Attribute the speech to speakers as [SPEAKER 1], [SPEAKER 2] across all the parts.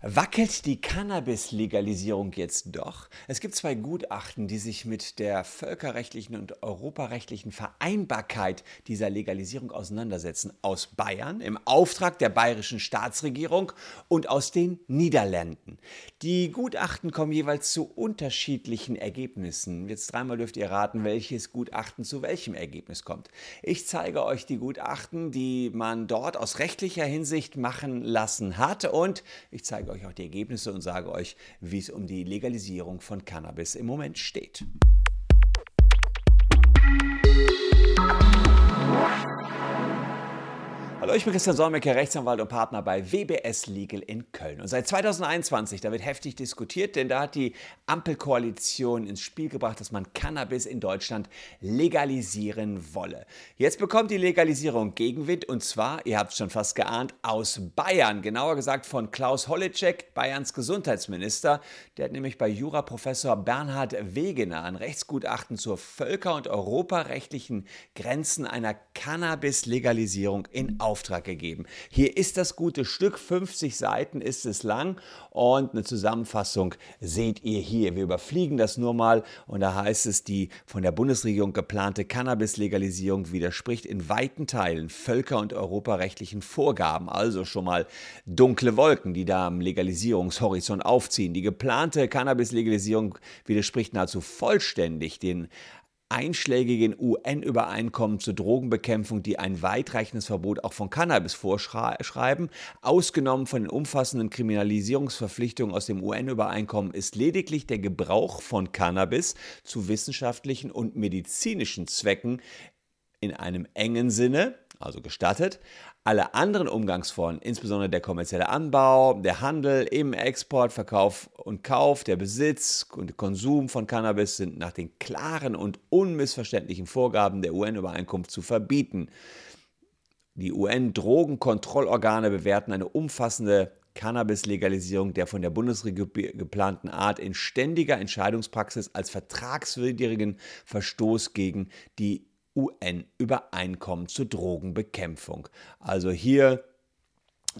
[SPEAKER 1] Wackelt die Cannabis-Legalisierung jetzt doch? Es gibt zwei Gutachten, die sich mit der völkerrechtlichen und europarechtlichen Vereinbarkeit dieser Legalisierung auseinandersetzen. Aus Bayern im Auftrag der bayerischen Staatsregierung und aus den Niederlanden. Die Gutachten kommen jeweils zu unterschiedlichen Ergebnissen. Jetzt dreimal dürft ihr raten, welches Gutachten zu welchem Ergebnis kommt. Ich zeige euch die Gutachten, die man dort aus rechtlicher Hinsicht machen lassen hat und ich zeige zeige euch auch die Ergebnisse und sage euch, wie es um die Legalisierung von Cannabis im Moment steht. Hallo, ich bin Christian Solmecke, Rechtsanwalt und Partner bei WBS Legal in Köln. Und seit 2021, da wird heftig diskutiert, denn da hat die Ampelkoalition ins Spiel gebracht, dass man Cannabis in Deutschland legalisieren wolle. Jetzt bekommt die Legalisierung Gegenwind und zwar, ihr habt es schon fast geahnt, aus Bayern. Genauer gesagt von Klaus Holleczek, Bayerns Gesundheitsminister. Der hat nämlich bei Juraprofessor Bernhard Wegener ein Rechtsgutachten zur völker- und europarechtlichen Grenzen einer Cannabis-Legalisierung in Auftrag Auftrag gegeben. Hier ist das gute Stück, 50 Seiten ist es lang und eine Zusammenfassung seht ihr hier. Wir überfliegen das nur mal und da heißt es, die von der Bundesregierung geplante Cannabis-Legalisierung widerspricht in weiten Teilen völker- und europarechtlichen Vorgaben. Also schon mal dunkle Wolken, die da am Legalisierungshorizont aufziehen. Die geplante Cannabis-Legalisierung widerspricht nahezu vollständig den einschlägigen UN-Übereinkommen zur Drogenbekämpfung, die ein weitreichendes Verbot auch von Cannabis vorschreiben. Ausgenommen von den umfassenden Kriminalisierungsverpflichtungen aus dem UN-Übereinkommen ist lediglich der Gebrauch von Cannabis zu wissenschaftlichen und medizinischen Zwecken in einem engen Sinne, also gestattet, alle anderen Umgangsformen, insbesondere der kommerzielle Anbau, der Handel im Export, Verkauf und Kauf, der Besitz und Konsum von Cannabis sind nach den klaren und unmissverständlichen Vorgaben der UN-Übereinkunft zu verbieten. Die UN-Drogenkontrollorgane bewerten eine umfassende Cannabis-Legalisierung der von der Bundesregierung geplanten Art in ständiger Entscheidungspraxis als vertragswidrigen Verstoß gegen die UN-Übereinkommen zur Drogenbekämpfung. Also hier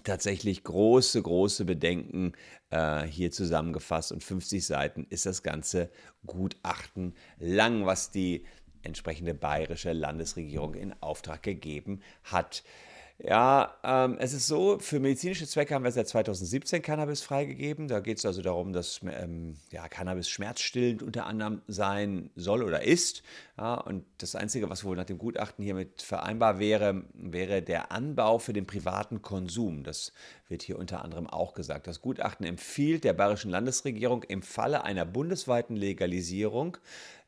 [SPEAKER 1] tatsächlich große, große Bedenken äh, hier zusammengefasst und 50 Seiten ist das ganze Gutachten lang, was die entsprechende bayerische Landesregierung in Auftrag gegeben hat. Ja, ähm, es ist so, für medizinische Zwecke haben wir seit 2017 Cannabis freigegeben. Da geht es also darum, dass ähm, ja, Cannabis schmerzstillend unter anderem sein soll oder ist. Ja, und das Einzige, was wohl nach dem Gutachten hiermit vereinbar wäre, wäre der Anbau für den privaten Konsum. Das wird hier unter anderem auch gesagt. Das Gutachten empfiehlt der bayerischen Landesregierung im Falle einer bundesweiten Legalisierung,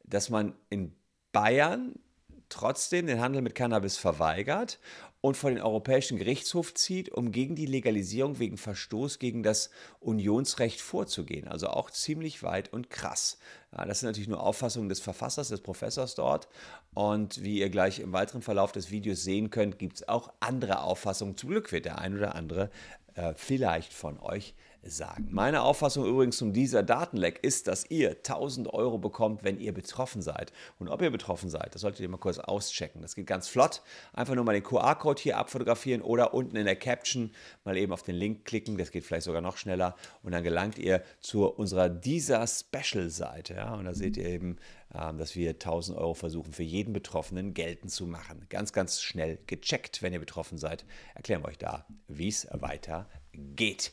[SPEAKER 1] dass man in Bayern trotzdem den Handel mit Cannabis verweigert und vor den Europäischen Gerichtshof zieht, um gegen die Legalisierung wegen Verstoß gegen das Unionsrecht vorzugehen. Also auch ziemlich weit und krass. Ja, das sind natürlich nur Auffassungen des Verfassers, des Professors dort. Und wie ihr gleich im weiteren Verlauf des Videos sehen könnt, gibt es auch andere Auffassungen. Zum Glück wird der ein oder andere äh, vielleicht von euch sagen. Meine Auffassung übrigens zum dieser Datenleck ist, dass ihr 1000 Euro bekommt, wenn ihr betroffen seid. Und ob ihr betroffen seid, das solltet ihr mal kurz auschecken. Das geht ganz flott. Einfach nur mal den QR-Code hier abfotografieren oder unten in der Caption mal eben auf den Link klicken. Das geht vielleicht sogar noch schneller. Und dann gelangt ihr zu unserer dieser Special-Seite. Ja? Und da seht ihr eben, ähm, dass wir 1000 Euro versuchen, für jeden Betroffenen geltend zu machen. Ganz, ganz schnell gecheckt, wenn ihr betroffen seid. Erklären wir euch da, wie es weitergeht.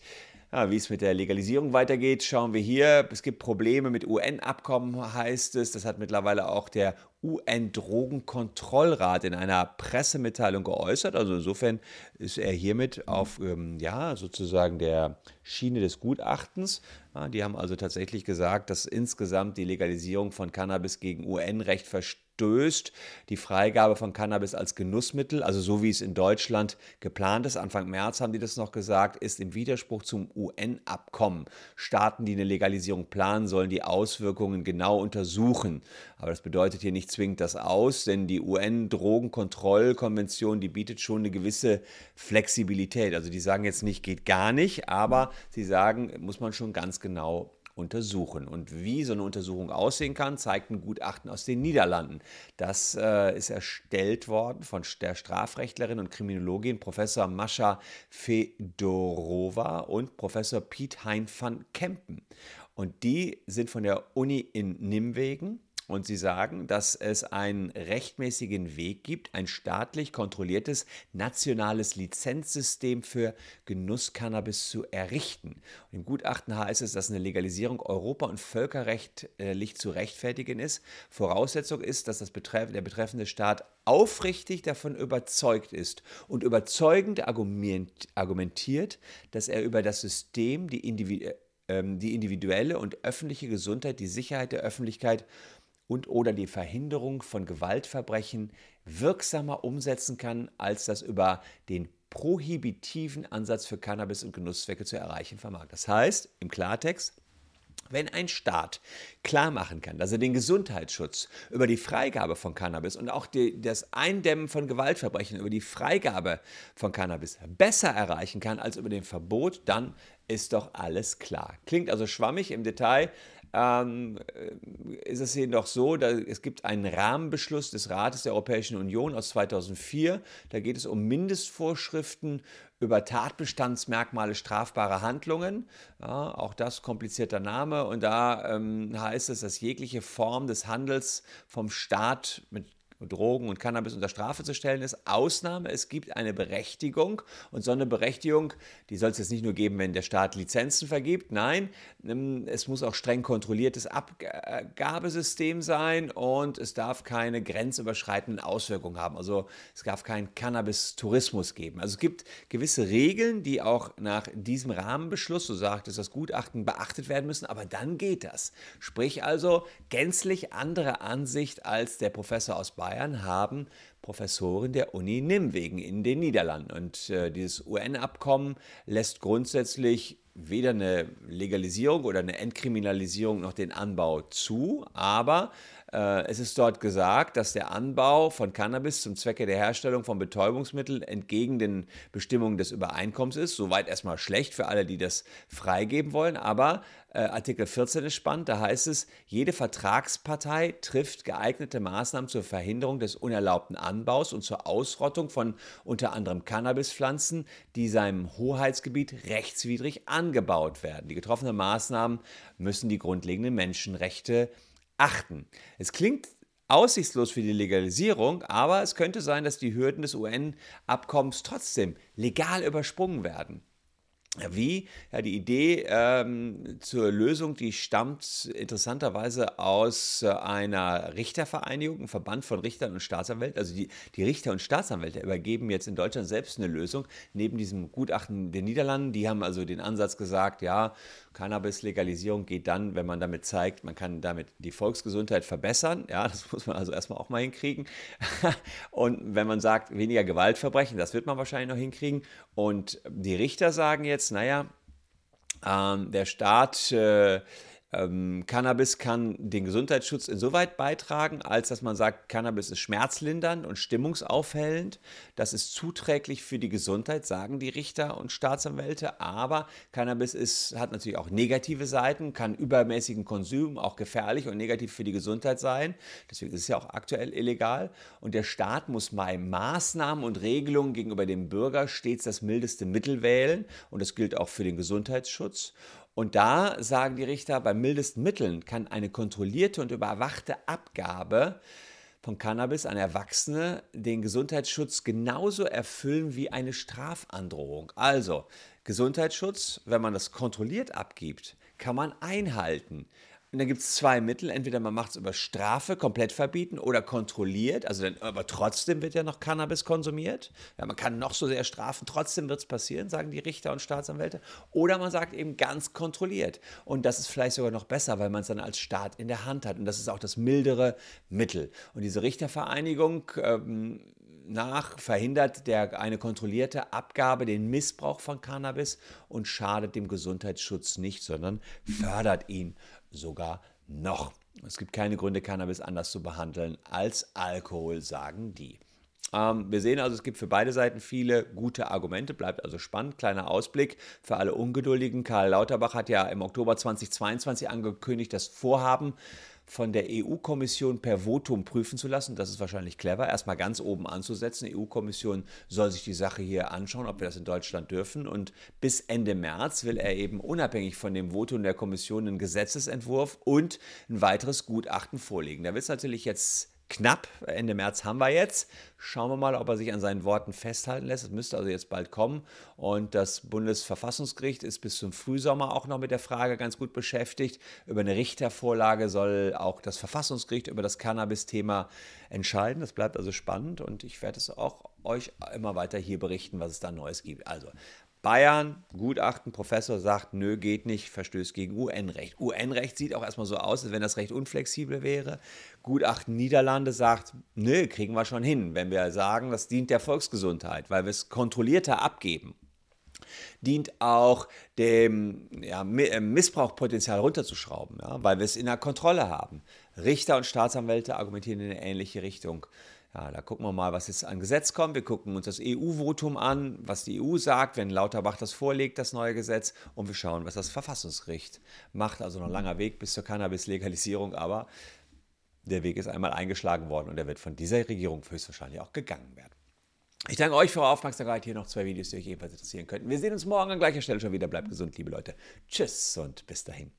[SPEAKER 1] Ja, wie es mit der Legalisierung weitergeht, schauen wir hier. Es gibt Probleme mit UN-Abkommen, heißt es. Das hat mittlerweile auch der UN-Drogenkontrollrat in einer Pressemitteilung geäußert. Also insofern ist er hiermit auf ähm, ja, sozusagen der Schiene des Gutachtens. Ja, die haben also tatsächlich gesagt, dass insgesamt die Legalisierung von Cannabis gegen UN-Recht verstößt stößt. Die Freigabe von Cannabis als Genussmittel, also so wie es in Deutschland geplant ist, Anfang März haben die das noch gesagt, ist im Widerspruch zum UN-Abkommen. Staaten, die eine Legalisierung planen, sollen die Auswirkungen genau untersuchen. Aber das bedeutet hier nicht zwingend das aus, denn die UN-Drogenkontrollkonvention, die bietet schon eine gewisse Flexibilität. Also die sagen jetzt nicht, geht gar nicht, aber sie sagen, muss man schon ganz genau untersuchen. Und wie so eine Untersuchung aussehen kann, zeigt ein Gutachten aus den Niederlanden. Das äh, ist erstellt worden von der Strafrechtlerin und Kriminologin Professor Mascha Fedorova und Professor Piet Hein van Kempen. Und die sind von der Uni in Nimwegen und sie sagen, dass es einen rechtmäßigen Weg gibt, ein staatlich kontrolliertes nationales Lizenzsystem für Genusscannabis zu errichten. Und Im Gutachten heißt es, dass eine Legalisierung Europa- und völkerrechtlich zu rechtfertigen ist. Voraussetzung ist, dass das betreff der betreffende Staat aufrichtig davon überzeugt ist und überzeugend argumentiert, dass er über das System die, individu ähm, die individuelle und öffentliche Gesundheit, die Sicherheit der Öffentlichkeit und oder die Verhinderung von Gewaltverbrechen wirksamer umsetzen kann, als das über den prohibitiven Ansatz für Cannabis und Genusszwecke zu erreichen vermag. Das heißt, im Klartext, wenn ein Staat klar machen kann, dass er den Gesundheitsschutz über die Freigabe von Cannabis und auch die, das Eindämmen von Gewaltverbrechen über die Freigabe von Cannabis besser erreichen kann als über den Verbot, dann ist doch alles klar. Klingt also schwammig im Detail, ähm, äh, ist es jedoch so, dass es gibt einen Rahmenbeschluss des Rates der Europäischen Union aus 2004. Da geht es um Mindestvorschriften über Tatbestandsmerkmale strafbarer Handlungen. Ja, auch das komplizierter Name. Und da ähm, heißt es, dass jegliche Form des Handels vom Staat mit Drogen und Cannabis unter Strafe zu stellen ist. Ausnahme, es gibt eine Berechtigung und so eine Berechtigung, die soll es jetzt nicht nur geben, wenn der Staat Lizenzen vergibt, nein, ähm, es muss auch streng kontrolliertes Abgabesystem sein und es darf keine grenzüberschreitenden Auswirkungen haben. Also es darf keinen Cannabis-Tourismus geben. Also es gibt gewisse Regeln, die auch nach diesem Rahmenbeschluss, so sagt es das Gutachten, beachtet werden müssen, aber dann geht das. Sprich also gänzlich andere Ansicht als der Professor aus Bayern Bayern haben Professoren der Uni Nimwegen in den Niederlanden. Und äh, dieses UN-Abkommen lässt grundsätzlich weder eine Legalisierung oder eine Entkriminalisierung noch den Anbau zu, aber es ist dort gesagt, dass der Anbau von Cannabis zum Zwecke der Herstellung von Betäubungsmitteln entgegen den Bestimmungen des Übereinkommens ist. Soweit erstmal schlecht für alle, die das freigeben wollen. Aber äh, Artikel 14 ist spannend. Da heißt es, jede Vertragspartei trifft geeignete Maßnahmen zur Verhinderung des unerlaubten Anbaus und zur Ausrottung von unter anderem Cannabispflanzen, die seinem Hoheitsgebiet rechtswidrig angebaut werden. Die getroffenen Maßnahmen müssen die grundlegenden Menschenrechte achten. Es klingt aussichtslos für die Legalisierung, aber es könnte sein, dass die Hürden des UN-Abkommens trotzdem legal übersprungen werden. Wie? Ja, die Idee ähm, zur Lösung, die stammt interessanterweise aus äh, einer Richtervereinigung, einem Verband von Richtern und Staatsanwälten. Also die, die Richter und Staatsanwälte übergeben jetzt in Deutschland selbst eine Lösung. Neben diesem Gutachten der Niederlanden, die haben also den Ansatz gesagt, ja, Cannabis-Legalisierung geht dann, wenn man damit zeigt, man kann damit die Volksgesundheit verbessern. Ja, das muss man also erstmal auch mal hinkriegen. und wenn man sagt, weniger Gewaltverbrechen, das wird man wahrscheinlich noch hinkriegen. Und die Richter sagen jetzt, naja, ähm, der Staat äh, ähm, Cannabis kann den Gesundheitsschutz insoweit beitragen, als dass man sagt, Cannabis ist schmerzlindernd und stimmungsaufhellend. Das ist zuträglich für die Gesundheit, sagen die Richter und Staatsanwälte. Aber Cannabis ist, hat natürlich auch negative Seiten, kann übermäßigen Konsum auch gefährlich und negativ für die Gesundheit sein. Deswegen ist es ja auch aktuell illegal. Und der Staat muss bei Maßnahmen und Regelungen gegenüber dem Bürger stets das mildeste Mittel wählen. Und das gilt auch für den Gesundheitsschutz. Und da sagen die Richter, bei mildesten Mitteln kann eine kontrollierte und überwachte Abgabe von Cannabis an Erwachsene den Gesundheitsschutz genauso erfüllen wie eine Strafandrohung. Also Gesundheitsschutz, wenn man das kontrolliert abgibt, kann man einhalten. Und dann gibt es zwei Mittel. Entweder man macht es über Strafe komplett verbieten oder kontrolliert. Also dann, aber trotzdem wird ja noch Cannabis konsumiert. Ja, man kann noch so sehr strafen, trotzdem wird es passieren, sagen die Richter und Staatsanwälte. Oder man sagt eben ganz kontrolliert. Und das ist vielleicht sogar noch besser, weil man es dann als Staat in der Hand hat. Und das ist auch das mildere Mittel. Und diese Richtervereinigung ähm, nach verhindert der, eine kontrollierte Abgabe den Missbrauch von Cannabis und schadet dem Gesundheitsschutz nicht, sondern fördert ihn sogar noch. Es gibt keine Gründe, Cannabis anders zu behandeln als Alkohol, sagen die. Ähm, wir sehen also, es gibt für beide Seiten viele gute Argumente, bleibt also spannend. Kleiner Ausblick für alle Ungeduldigen. Karl Lauterbach hat ja im Oktober 2022 angekündigt, das Vorhaben von der EU-Kommission per Votum prüfen zu lassen. Das ist wahrscheinlich clever, erstmal ganz oben anzusetzen. Die EU-Kommission soll sich die Sache hier anschauen, ob wir das in Deutschland dürfen. Und bis Ende März will er eben unabhängig von dem Votum der Kommission einen Gesetzesentwurf und ein weiteres Gutachten vorlegen. Da wird es natürlich jetzt knapp. Ende März haben wir jetzt. Schauen wir mal, ob er sich an seinen Worten festhalten lässt. Es müsste also jetzt bald kommen. Und das Bundesverfassungsgericht ist bis zum Frühsommer auch noch mit der Frage ganz gut beschäftigt. Über eine Richtervorlage soll auch das Verfassungsgericht über das Cannabis-Thema entscheiden. Das bleibt also spannend und ich werde es auch euch immer weiter hier berichten, was es da Neues gibt. Also Bayern, Gutachten, Professor sagt, nö, geht nicht, verstößt gegen UN-Recht. UN-Recht sieht auch erstmal so aus, als wenn das Recht unflexibel wäre. Gutachten Niederlande sagt, nö, kriegen wir schon hin, wenn wir sagen, das dient der Volksgesundheit, weil wir es kontrollierter abgeben. Dient auch dem ja, äh, Missbrauchpotenzial runterzuschrauben, ja, weil wir es in der Kontrolle haben. Richter und Staatsanwälte argumentieren in eine ähnliche Richtung. Ja, da gucken wir mal, was jetzt an Gesetz kommt. Wir gucken uns das EU-Votum an, was die EU sagt, wenn Lauterbach das vorlegt, das neue Gesetz. Und wir schauen, was das Verfassungsgericht macht. Also noch ein langer Weg bis zur Cannabis-Legalisierung, aber der Weg ist einmal eingeschlagen worden und er wird von dieser Regierung höchstwahrscheinlich auch gegangen werden. Ich danke euch für eure Aufmerksamkeit. Hier noch zwei Videos, die euch ebenfalls interessieren könnten. Wir sehen uns morgen an gleicher Stelle schon wieder. Bleibt gesund, liebe Leute. Tschüss und bis dahin.